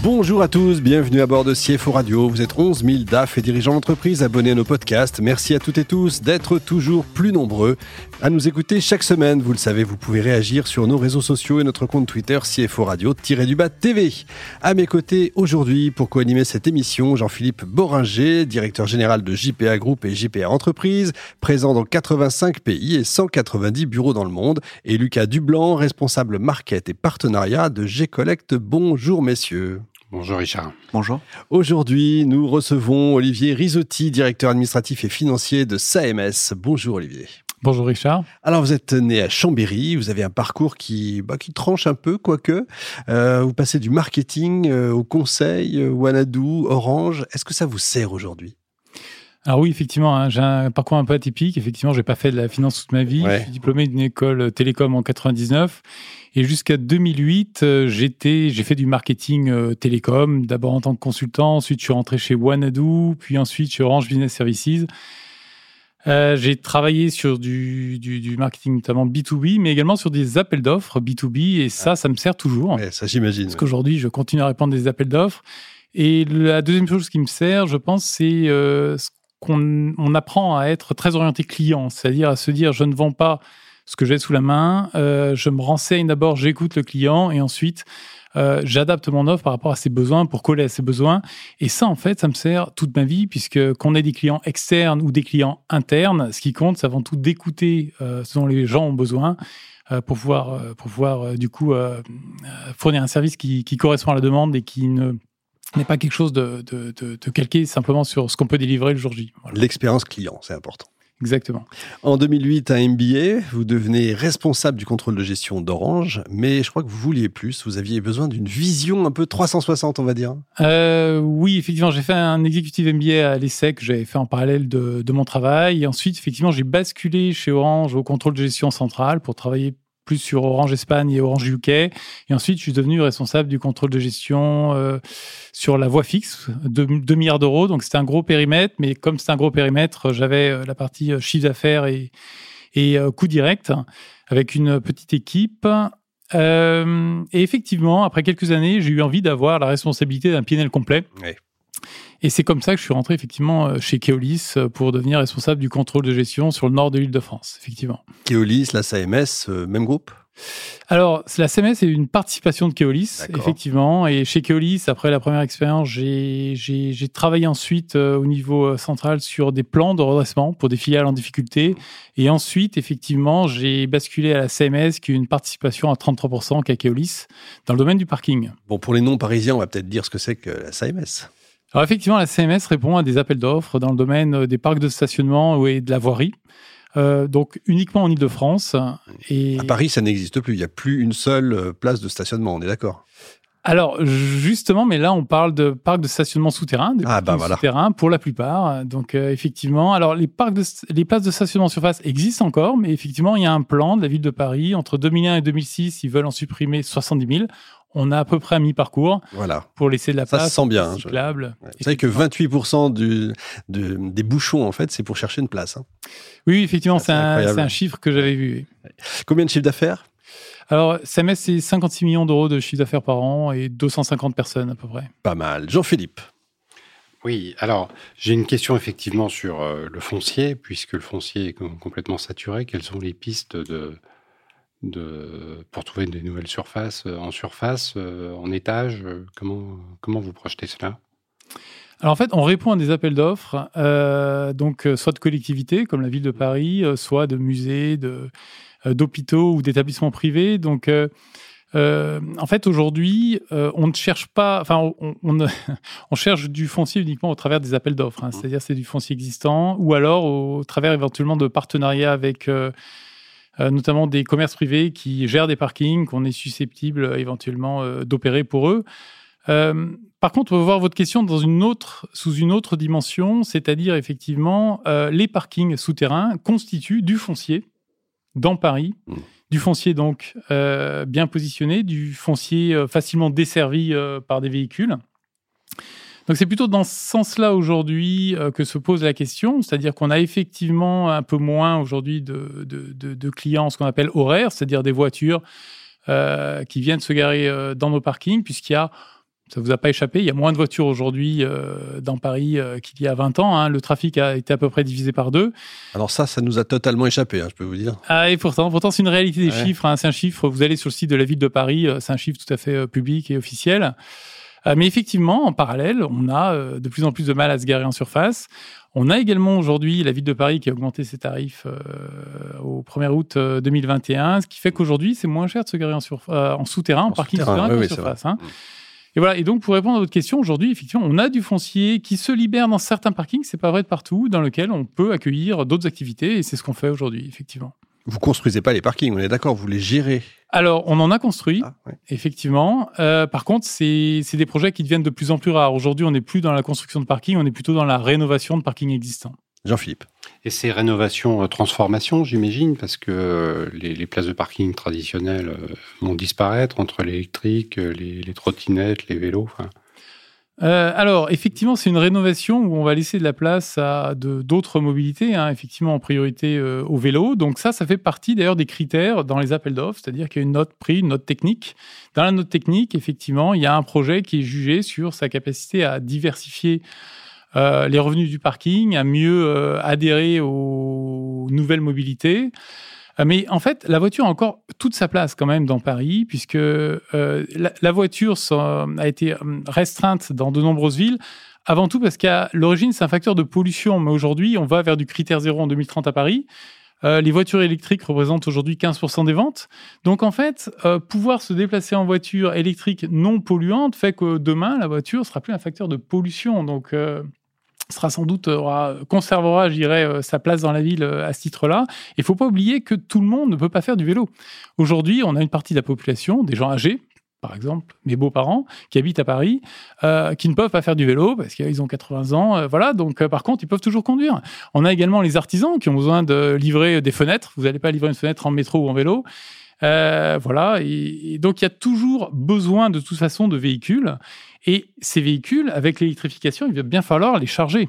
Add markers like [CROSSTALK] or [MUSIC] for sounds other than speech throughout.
Bonjour à tous, bienvenue à bord de CFO Radio. Vous êtes 11 000 DAF et dirigeants d'entreprise abonnés à nos podcasts. Merci à toutes et tous d'être toujours plus nombreux à nous écouter chaque semaine. Vous le savez, vous pouvez réagir sur nos réseaux sociaux et notre compte Twitter CFO Radio-du-bas TV. À mes côtés aujourd'hui pour co-animer cette émission, Jean-Philippe Boringer, directeur général de JPA Group et JPA Entreprises, présent dans 85 pays et 190 bureaux dans le monde, et Lucas Dublanc, responsable market et partenariat de G-Collect. Bonjour messieurs. Bonjour Richard. Bonjour. Aujourd'hui, nous recevons Olivier Risotti, directeur administratif et financier de SAMS. Bonjour Olivier. Bonjour Richard. Alors vous êtes né à Chambéry, vous avez un parcours qui, bah, qui tranche un peu, quoique. Euh, vous passez du marketing euh, au conseil, euh, Wanadu, Orange. Est-ce que ça vous sert aujourd'hui? Alors oui, effectivement, hein, j'ai un parcours un peu atypique. Effectivement, j'ai pas fait de la finance toute ma vie. Je suis diplômé d'une école télécom en 99 et jusqu'à 2008, euh, j'étais, j'ai fait du marketing euh, télécom. D'abord en tant que consultant, ensuite je suis rentré chez Wanadu, puis ensuite chez Orange Business Services. Euh, j'ai travaillé sur du, du, du, marketing notamment B2B, mais également sur des appels d'offres B2B, et ça, ça me sert toujours. Ouais, ça j'imagine. Parce qu'aujourd'hui, je continue à répondre des appels d'offres. Et la deuxième chose qui me sert, je pense, c'est euh, ce qu'on on apprend à être très orienté client, c'est-à-dire à se dire je ne vends pas ce que j'ai sous la main, euh, je me renseigne d'abord, j'écoute le client et ensuite euh, j'adapte mon offre par rapport à ses besoins pour coller à ses besoins. Et ça, en fait, ça me sert toute ma vie puisque qu'on ait des clients externes ou des clients internes, ce qui compte, c'est avant tout d'écouter euh, ce dont les gens ont besoin. Pour pouvoir, pour pouvoir du coup fournir un service qui correspond à la demande et qui ne n'est pas quelque chose de, de, de, de, calqué simplement sur ce qu'on peut délivrer le jour J. Voilà. L'expérience client, c'est important. Exactement. En 2008, à MBA, vous devenez responsable du contrôle de gestion d'Orange, mais je crois que vous vouliez plus. Vous aviez besoin d'une vision un peu 360, on va dire. Euh, oui, effectivement, j'ai fait un exécutif MBA à l'ESSEC j'avais fait en parallèle de, de, mon travail. Et ensuite, effectivement, j'ai basculé chez Orange au contrôle de gestion centrale pour travailler plus sur Orange Espagne et Orange UK. Et ensuite, je suis devenu responsable du contrôle de gestion euh, sur la voie fixe, de 2 milliards d'euros. Donc, c'était un gros périmètre, mais comme c'est un gros périmètre, j'avais euh, la partie euh, chiffre d'affaires et, et euh, coût direct avec une petite équipe. Euh, et effectivement, après quelques années, j'ai eu envie d'avoir la responsabilité d'un PNL complet. Et c'est comme ça que je suis rentré effectivement chez Keolis pour devenir responsable du contrôle de gestion sur le nord de l'île de France, effectivement. Keolis, la SAMS, euh, même groupe? Alors, la CMS est une participation de Keolis, effectivement. Et chez Keolis, après la première expérience, j'ai travaillé ensuite euh, au niveau euh, central sur des plans de redressement pour des filiales en difficulté. Et ensuite, effectivement, j'ai basculé à la CMS, qui est une participation à 33% qu'à Keolis, dans le domaine du parking. Bon, pour les non-parisiens, on va peut-être dire ce que c'est que la CMS. Alors effectivement, la CMS répond à des appels d'offres dans le domaine des parcs de stationnement et de la voirie. Euh, donc uniquement en Ile-de-France. Et... À Paris, ça n'existe plus. Il n'y a plus une seule euh, place de stationnement, on est d'accord? Alors justement, mais là on parle de parcs de stationnement souterrain, de ah bah voilà. souterrains pour la plupart. Donc euh, effectivement, alors les parcs, de, les places de stationnement surface existent encore, mais effectivement il y a un plan de la ville de Paris entre 2001 et 2006, ils veulent en supprimer 70 000 on a à peu près un mi-parcours voilà. pour laisser de la place. Ça se sent bien. Cyclable. Je... Ouais. Vous savez que 28% du, de, des bouchons, en fait, c'est pour chercher une place. Hein. Oui, effectivement, c'est un, un, chiffre que j'avais vu. Combien de chiffre d'affaires? Alors, SAMS, c'est 56 millions d'euros de chiffre d'affaires par an et 250 personnes à peu près. Pas mal. Jean-Philippe oui, alors j'ai une question effectivement sur euh, le foncier, puisque le foncier est complètement saturé. Quelles sont les pistes de, de, pour trouver des nouvelles surfaces euh, en surface, euh, en étage Comment, comment vous projetez cela? Alors en fait, on répond à des appels d'offres, euh, donc soit de collectivités comme la ville de Paris, soit de musées, de, d'hôpitaux ou d'établissements privés. Donc euh, en fait, aujourd'hui, euh, on ne cherche pas, enfin, on, on, on, [LAUGHS] cherche du foncier uniquement au travers des appels d'offres, hein, c'est-à-dire c'est du foncier existant, ou alors au, travers éventuellement de partenariats avec euh, notamment des commerces privés qui gèrent des parkings qu'on est susceptible éventuellement euh, d'opérer pour eux. Euh, par contre, on va voir votre question dans une autre, sous une autre dimension, c'est-à-dire effectivement, euh, les parkings souterrains constituent du foncier dans Paris, mmh. du foncier donc euh, bien positionné, du foncier facilement desservi par des véhicules. Donc c'est plutôt dans ce sens-là aujourd'hui euh, que se pose la question, c'est-à-dire qu'on a effectivement un peu moins aujourd'hui de, de, de, de, clients, ce qu'on appelle horaires, c'est-à-dire des voitures euh, qui viennent se garer euh, dans nos parkings, puisqu'il y a ça vous a pas échappé, il y a moins de voitures aujourd'hui euh, dans Paris qu'il y a 20 ans. Hein. Le trafic a été à peu près divisé par deux. Alors ça, ça nous a totalement échappé, hein, je peux vous dire. Ah, et pourtant, pourtant c'est une réalité des chiffres. Hein. C'est un chiffre, vous allez sur le site de la ville de Paris, c'est un chiffre tout à fait public et officiel. Mais effectivement, en parallèle, on a de plus en plus de mal à se garer en surface. On a également aujourd'hui la ville de Paris qui a augmenté ses tarifs au 1er août 2021, ce qui fait qu'aujourd'hui, c'est moins cher de se garer en, en souterrain, en, parking souterrain, oui, qu'en surface. Hein. Et voilà. Et donc, pour répondre à votre question, aujourd'hui, effectivement, on a du foncier qui se libère dans certains parkings, c'est pas vrai de partout, dans lequel on peut accueillir d'autres activités, et c'est ce qu'on fait aujourd'hui, effectivement. Vous construisez pas les parkings, on est d'accord, vous les gérez. Alors, on en a construit, ah, effectivement. Euh, par contre, c'est des projets qui deviennent de plus en plus rares. Aujourd'hui, on n'est plus dans la construction de parkings, on est plutôt dans la rénovation de parkings existants. Jean-Philippe. Et ces rénovations, euh, transformations, j'imagine, parce que euh, les, places de parking traditionnelles euh, vont disparaître entre l'électrique, les, trottinettes, les vélos. Alors, effectivement, c'est une rénovation où on va laisser de la place à d'autres mobilités, hein, effectivement en priorité au vélo. Donc ça, ça fait partie d'ailleurs des critères dans les appels d'offres, c'est-à-dire qu'il y a une note prix, une note technique. Dans la note technique, effectivement, il y a un projet qui est jugé sur sa capacité à diversifier euh, les revenus du parking, à mieux euh, adhérer aux nouvelles mobilités. Euh, mais en fait, la voiture a encore toute sa place quand même dans Paris, puisque la, voiture a été restreinte dans de nombreuses villes. Avant tout parce qu'à l'origine, c'est un facteur de pollution. Mais aujourd'hui, on va vers du critère zéro en 2030 à Paris. les voitures électriques représentent aujourd'hui 15% des ventes. Donc en fait, pouvoir se déplacer en voiture électrique non polluante fait que demain, la voiture sera plus un facteur de pollution. Donc sera sans doute aura, conservera, je dirais, euh, sa place dans la ville euh, à ce titre-là. Il faut pas oublier que tout le monde ne peut pas faire du vélo. Aujourd'hui, on a une partie de la population, des gens âgés, par exemple, mes beaux-parents qui habitent à Paris, euh, qui ne peuvent pas faire du vélo parce qu'ils ont 80 ans. voilà, donc par contre, ils peuvent toujours conduire. On a également les artisans qui ont besoin de livrer des fenêtres. Vous n'allez pas livrer une fenêtre en métro ou en vélo. Voilà, et, donc il y a toujours besoin de toute façon de véhicules. Et ces véhicules, avec l'électrification, il va bien falloir les charger.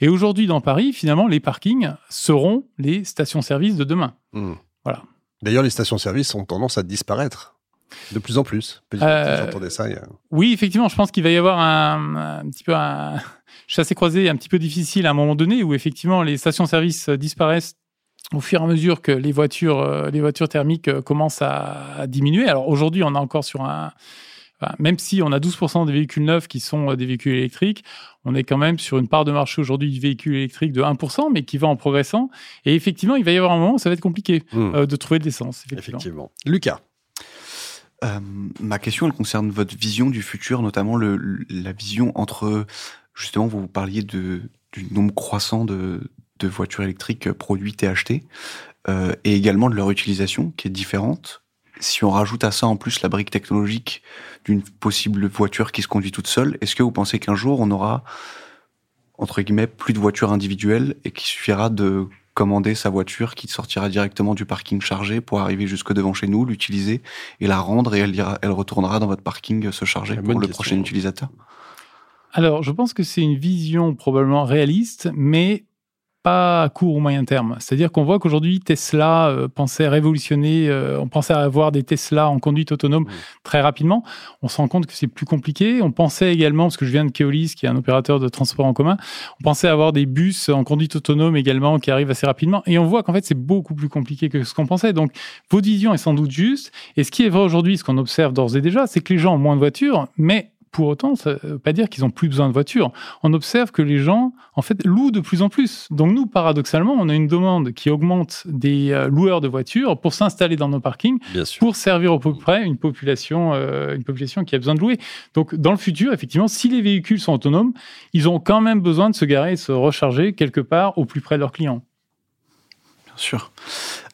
Et aujourd'hui, dans Paris, finalement, les parkings seront les stations-service de demain. Hmm. Voilà. D'ailleurs, les stations-service ont tendance à disparaître. De plus en plus. Euh, J'entendais ça. Oui, effectivement, je pense qu'il va y avoir un, petit peu un [LAUGHS] chassé-croisé un petit peu difficile à un moment donné où effectivement les stations-service disparaissent au fur et à mesure que les voitures, euh, les voitures thermiques euh, commencent à diminuer. Alors aujourd'hui, on est encore sur un, même si on a 12% des véhicules neufs qui sont euh, des véhicules électriques, on est quand même sur une part de marché aujourd'hui du véhicule électrique de 1%, mais qui va en progressant. Et effectivement, il va y avoir un moment où ça va être compliqué hmm. euh, de trouver de l'essence. Effectivement. Lucas. Euh, ma question, elle concerne votre vision du futur, notamment le, la vision entre, justement, vous parliez de, du nombre croissant de, de voitures électriques produites et achetées, euh, et également de leur utilisation, qui est différente. Si on rajoute à ça en plus la brique technologique d'une possible voiture qui se conduit toute seule, est-ce que vous pensez qu'un jour on aura entre guillemets plus de voitures individuelles et qu'il suffira de commander sa voiture qui sortira directement du parking chargé pour arriver jusque devant chez nous, l'utiliser et la rendre et elle, ira, elle retournera dans votre parking se charger pour le prochain utilisateur? Alors, je pense que c'est une vision probablement réaliste, mais à court ou moyen terme. C'est-à-dire qu'on voit qu'aujourd'hui, Tesla euh, pensait révolutionner, euh, on pensait avoir des Tesla en conduite autonome très rapidement. On se rend compte que c'est plus compliqué. On pensait également, parce que je viens de Keolis, qui est un opérateur de transport en commun, on pensait avoir des bus en conduite autonome également qui arrivent assez rapidement. Et on voit qu'en fait, c'est beaucoup plus compliqué que ce qu'on pensait. Donc, votre vision est sans doute juste. Et ce qui est vrai aujourd'hui, ce qu'on observe d'ores et déjà, c'est que les gens ont moins de voitures, mais pour autant, ça ne veut pas dire qu'ils ont plus besoin de voitures. On observe que les gens, en fait, louent de plus en plus. Donc nous, paradoxalement, on a une demande qui augmente des euh, loueurs de voitures pour s'installer dans nos parkings, pour servir au peu près une population, euh, une population qui a besoin de louer. Donc dans le futur, effectivement, si les véhicules sont autonomes, ils ont quand même besoin de se garer et de se recharger quelque part au plus près de leurs clients. Bien sûr.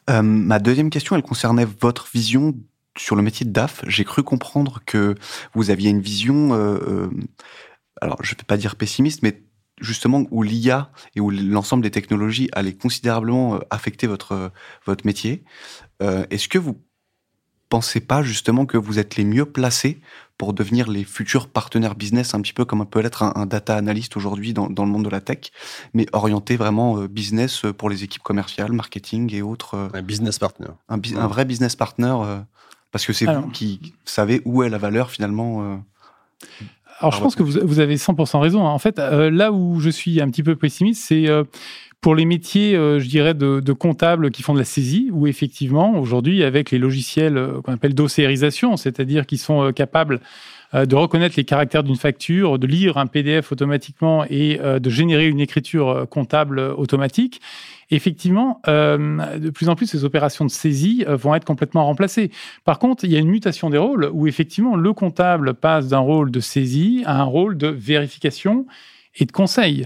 Euh, ma deuxième question, elle concernait votre vision sur le métier de DAF, j'ai cru comprendre que vous aviez une vision, euh, euh, alors je ne vais pas dire pessimiste, mais justement où l'IA et où l'ensemble des technologies allaient considérablement euh, affecter votre votre métier. Est-ce que vous pensez pas justement que vous êtes les mieux placés pour devenir les futurs partenaires business, un petit peu comme peut l'être un, data analyst aujourd'hui dans, dans, le monde de la tech, mais orienté vraiment business pour les équipes commerciales, marketing et autres. Un business partner. Un, un vrai business partner, parce que c'est vous qui savez où est la valeur finalement. Alors, je pense que vous, vous, avez 100% raison. Hein. En fait, là où je suis un petit peu pessimiste, c'est pour les métiers, euh, je dirais, de, de, comptables qui font de la saisie, où effectivement, aujourd'hui, avec les logiciels euh, qu'on appelle d'ossérisation, c'est-à-dire qui sont euh, capables de reconnaître les caractères d'une facture, de lire un PDF automatiquement et de générer une écriture comptable automatique, effectivement, de plus en plus, ces opérations de saisie vont être complètement remplacées. Par contre, il y a une mutation des rôles où effectivement, le comptable passe d'un rôle de saisie à un rôle de vérification et de conseil.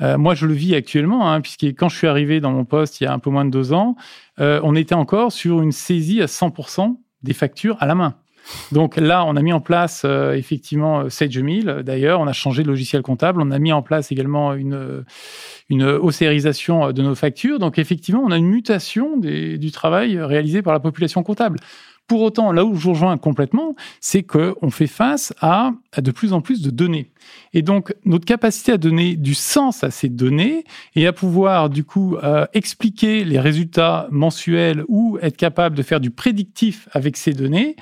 Euh, moi, je le vis actuellement, hein, puisque quand je suis arrivé dans mon poste il y a un peu moins de deux ans, euh, on était encore sur une saisie à 100% des factures à la main. Donc là, on a mis en place euh, effectivement Sage 1000. D'ailleurs, on a changé de logiciel comptable. On a mis en place également une, une ossérisation de nos factures. Donc effectivement, on a une mutation du travail réalisé par la population comptable. Pour autant, là où je vous rejoins complètement, c'est qu'on fait face à, de plus en plus de données. Et donc, notre capacité à donner du sens à ces données et à pouvoir, du coup, euh, expliquer les résultats mensuels ou être capable de faire du prédictif avec ces données,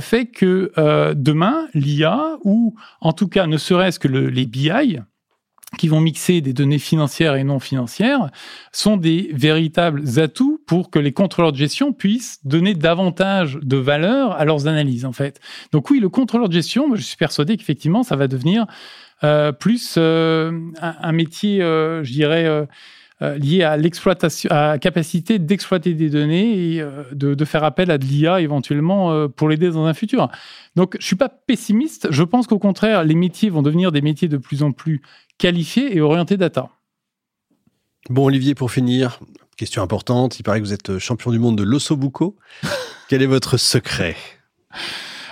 fait que euh, demain, l'IA, ou en tout cas ne serait-ce que le, les BI, qui vont mixer des données financières et non financières sont des véritables atouts pour que les contrôleurs de gestion puissent donner davantage de valeur à leurs analyses en fait. Donc oui, le contrôleur de gestion, je suis persuadé qu'effectivement ça va devenir euh, plus euh, un, métier, euh, je dirais. Euh, lié à l'exploitation, à la capacité d'exploiter des données et de, de, faire appel à de l'IA éventuellement pour l'aider dans un futur. Donc, je suis pas pessimiste. Je pense qu'au contraire, les métiers vont devenir des métiers de plus en plus qualifié et orienté data. Bon, Olivier, pour finir, question importante. Il paraît que vous êtes champion du monde de l'ossobuco. [LAUGHS] Quel est votre secret?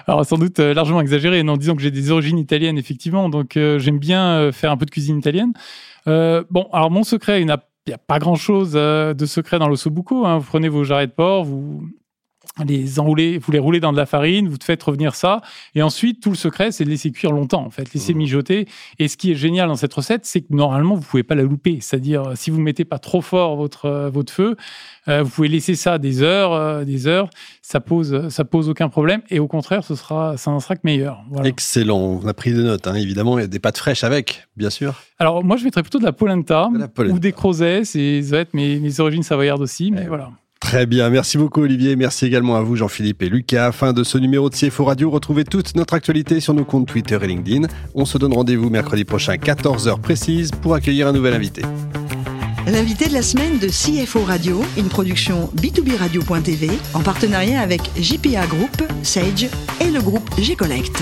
Alors sans doute euh, largement exagéré, en disant que j'ai des origines italiennes effectivement, donc euh, j'aime bien euh, faire un peu de cuisine italienne. bon, alors mon secret, il n'y a, pas grand-chose de secret dans l'ossobuco. Hein. Vous prenez vos jarrets de porc, vous les enrouler, vous les roulez dans de la farine, vous faites revenir ça, et ensuite tout le secret c'est de laisser cuire longtemps en fait, laisser mmh. mijoter. Et ce qui est génial dans cette recette, c'est que normalement vous pouvez pas la louper, c'est-à-dire si vous mettez pas trop fort votre euh, votre feu, euh, vous pouvez laisser ça des heures, euh, des heures, ça pose ça pose aucun problème, et au contraire ce sera ça n'en sera que meilleur. Excellent, on a pris des notes, hein. évidemment il y a des pâtes fraîches avec, bien sûr. Alors moi je mettrais plutôt de la polenta, ou des crozets, c'est ça va être mes, mes origines savoyardes aussi, mais voilà. Très bien, merci beaucoup Olivier, merci également à vous Jean-Philippe et Lucas. Fin de ce numéro de CFO Radio, retrouvez toute notre actualité sur nos comptes Twitter et LinkedIn. On se donne rendez-vous mercredi prochain 14h précise pour accueillir un nouvel invité. L'invité de la semaine de CFO Radio, une production B2B Radio.tv en partenariat avec JPA Group, Sage et le groupe G-Connect.